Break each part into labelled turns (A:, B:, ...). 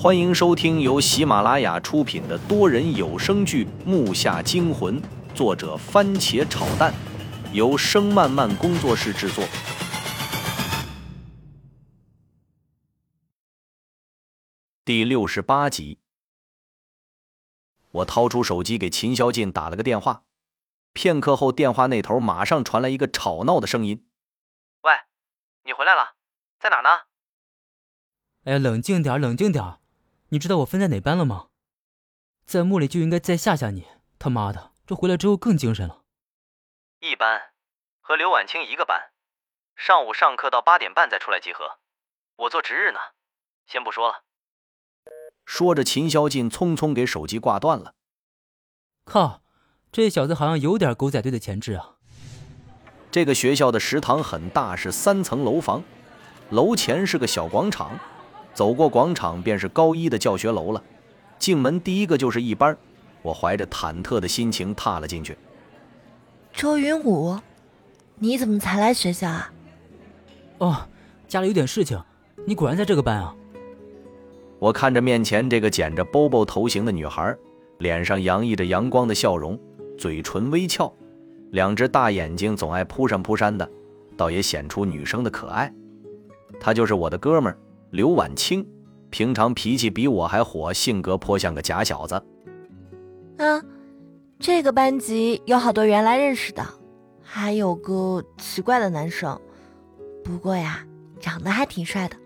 A: 欢迎收听由喜马拉雅出品的多人有声剧《木下惊魂》，作者番茄炒蛋，由声漫漫工作室制作。第六十八集，我掏出手机给秦霄进打了个电话，片刻后，电话那头马上传来一个吵闹的声音：“
B: 喂，你回来了，在哪呢？”
C: 哎呀，冷静点，冷静点。你知道我分在哪班了吗？在墓里就应该再吓吓你。他妈的，这回来之后更精神了。
B: 一班，和刘婉清一个班。上午上课到八点半再出来集合。我做值日呢，先不说了。
A: 说着，秦霄进匆匆给手机挂断了。
C: 靠，这小子好像有点狗仔队的潜质啊。
A: 这个学校的食堂很大，是三层楼房，楼前是个小广场。走过广场，便是高一的教学楼了。进门第一个就是一班，我怀着忐忑的心情踏了进去。
D: 周云武，你怎么才来学校啊？
C: 哦，家里有点事情。你果然在这个班啊？
A: 我看着面前这个剪着 Bobo 头型的女孩，脸上洋溢着阳光的笑容，嘴唇微翘，两只大眼睛总爱扑闪扑闪的，倒也显出女生的可爱。她就是我的哥们儿。刘婉清，平常脾气比我还火，性格颇像个假小子。
D: 啊，这个班级有好多原来认识的，还有个奇怪的男生，不过呀，长得还挺帅的。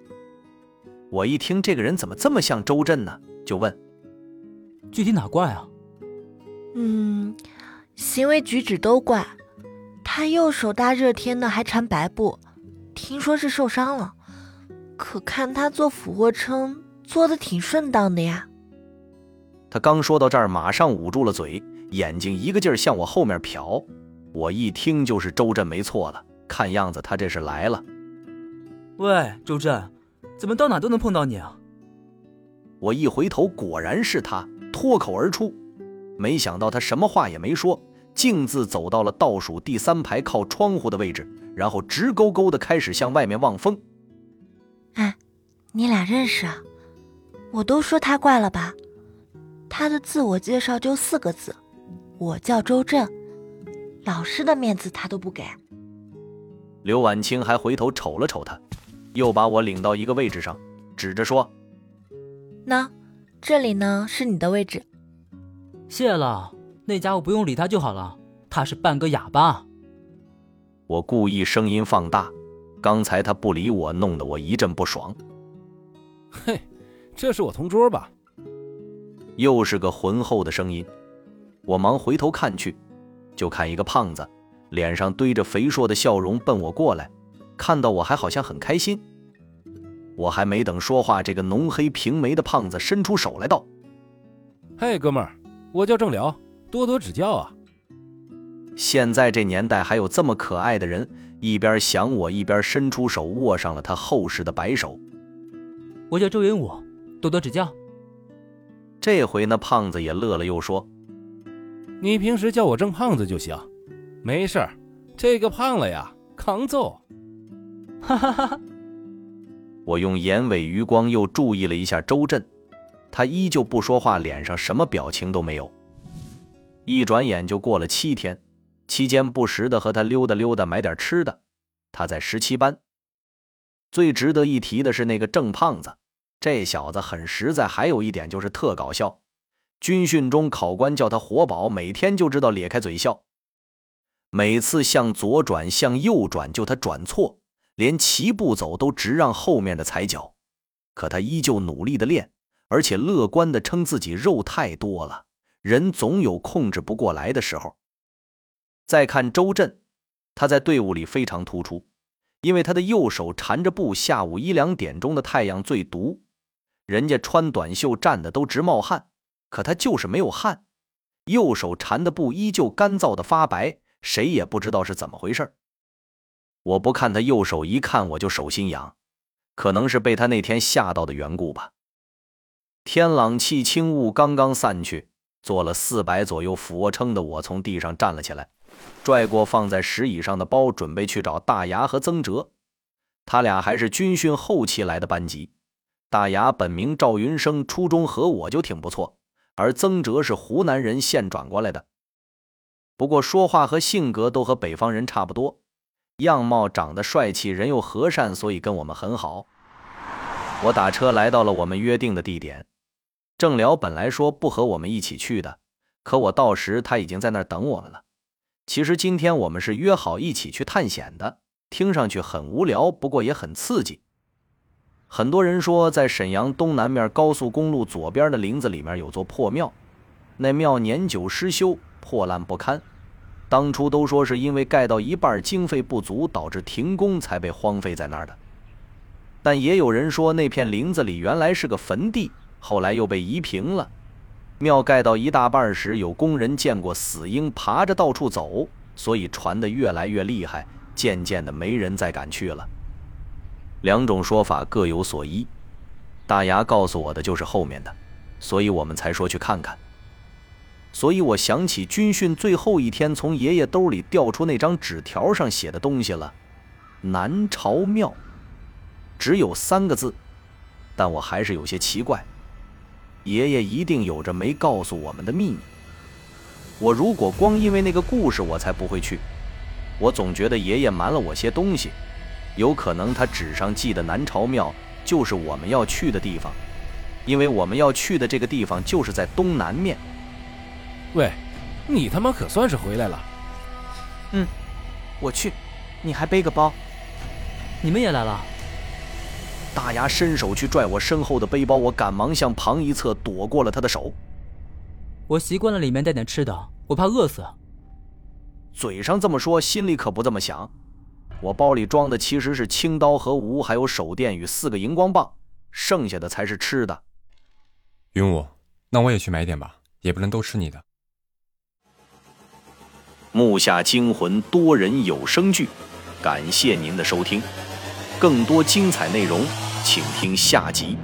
A: 我一听这个人怎么这么像周震呢，就问：
C: 具体哪怪啊？
D: 嗯，行为举止都怪。他右手大热天的还缠白布，听说是受伤了。可看他做俯卧撑做的挺顺当的呀。
A: 他刚说到这儿，马上捂住了嘴，眼睛一个劲儿向我后面瞟。我一听就是周震没错了，看样子他这是来了。
C: 喂，周震，怎么到哪都能碰到你啊？
A: 我一回头，果然是他，脱口而出。没想到他什么话也没说，径自走到了倒数第三排靠窗户的位置，然后直勾勾的开始向外面望风。
D: 哎，你俩认识啊？我都说他怪了吧？他的自我介绍就四个字：我叫周震。老师的面子他都不给。
A: 刘婉清还回头瞅了瞅他，又把我领到一个位置上，指着说：“
D: 那这里呢是你的位置。”
C: 谢了，那家伙不用理他就好了，他是半个哑巴。
A: 我故意声音放大。刚才他不理我，弄得我一阵不爽。
E: 嘿，这是我同桌吧？
A: 又是个浑厚的声音。我忙回头看去，就看一个胖子，脸上堆着肥硕的笑容，奔我过来。看到我还好像很开心。我还没等说话，这个浓黑平眉的胖子伸出手来道：“
E: 嘿，哥们儿，我叫郑辽，多多指教啊。”
A: 现在这年代还有这么可爱的人。一边想我，一边伸出手握上了他厚实的白手。
C: 我叫周云武，多多指教。
A: 这回那胖子也乐了，又说：“
E: 你平时叫我郑胖子就行，没事儿。这个胖了呀，扛揍。”
C: 哈哈哈！
A: 我用眼尾余光又注意了一下周震，他依旧不说话，脸上什么表情都没有。一转眼就过了七天。期间不时的和他溜达溜达，买点吃的。他在十七班。最值得一提的是那个郑胖子，这小子很实在，还有一点就是特搞笑。军训中考官叫他活宝，每天就知道咧开嘴笑。每次向左转、向右转，就他转错，连齐步走都直让后面的踩脚。可他依旧努力的练，而且乐观的称自己肉太多了，人总有控制不过来的时候。再看周震，他在队伍里非常突出，因为他的右手缠着布。下午一两点钟的太阳最毒，人家穿短袖站的都直冒汗，可他就是没有汗，右手缠的布依旧干燥的发白，谁也不知道是怎么回事。我不看他右手，一看我就手心痒，可能是被他那天吓到的缘故吧。天朗气清，雾刚刚散去，做了四百左右俯卧撑的我从地上站了起来。拽过放在石椅上的包，准备去找大牙和曾哲。他俩还是军训后期来的班级。大牙本名赵云生，初中和我就挺不错，而曾哲是湖南人现转过来的，不过说话和性格都和北方人差不多，样貌长得帅气，人又和善，所以跟我们很好。我打车来到了我们约定的地点，郑辽本来说不和我们一起去的，可我到时他已经在那儿等我们了。其实今天我们是约好一起去探险的，听上去很无聊，不过也很刺激。很多人说，在沈阳东南面高速公路左边的林子里面有座破庙，那庙年久失修，破烂不堪。当初都说是因为盖到一半经费不足，导致停工才被荒废在那儿的。但也有人说，那片林子里原来是个坟地，后来又被移平了。庙盖到一大半时，有工人见过死鹰爬着到处走，所以传得越来越厉害，渐渐的没人再敢去了。两种说法各有所依，大牙告诉我的就是后面的，所以我们才说去看看。所以我想起军训最后一天从爷爷兜里掉出那张纸条上写的东西了，“南朝庙”，只有三个字，但我还是有些奇怪，爷爷一定有着没告诉我们的秘密。我如果光因为那个故事我才不会去，我总觉得爷爷瞒了我些东西。有可能他纸上记的南朝庙就是我们要去的地方，因为我们要去的这个地方就是在东南面。
E: 喂，你他妈可算是回来了。
F: 嗯，我去，你还背个包。
C: 你们也来了。
A: 大牙伸手去拽我身后的背包，我赶忙向旁一侧躲过了他的手。
C: 我习惯了里面带点吃的，我怕饿死。
A: 嘴上这么说，心里可不这么想。我包里装的其实是青刀和吴，还有手电与四个荧光棒，剩下的才是吃的。
G: 云武，那我也去买点吧，也不能都吃你的。
A: 木下惊魂多人有声剧，感谢您的收听，更多精彩内容，请听下集。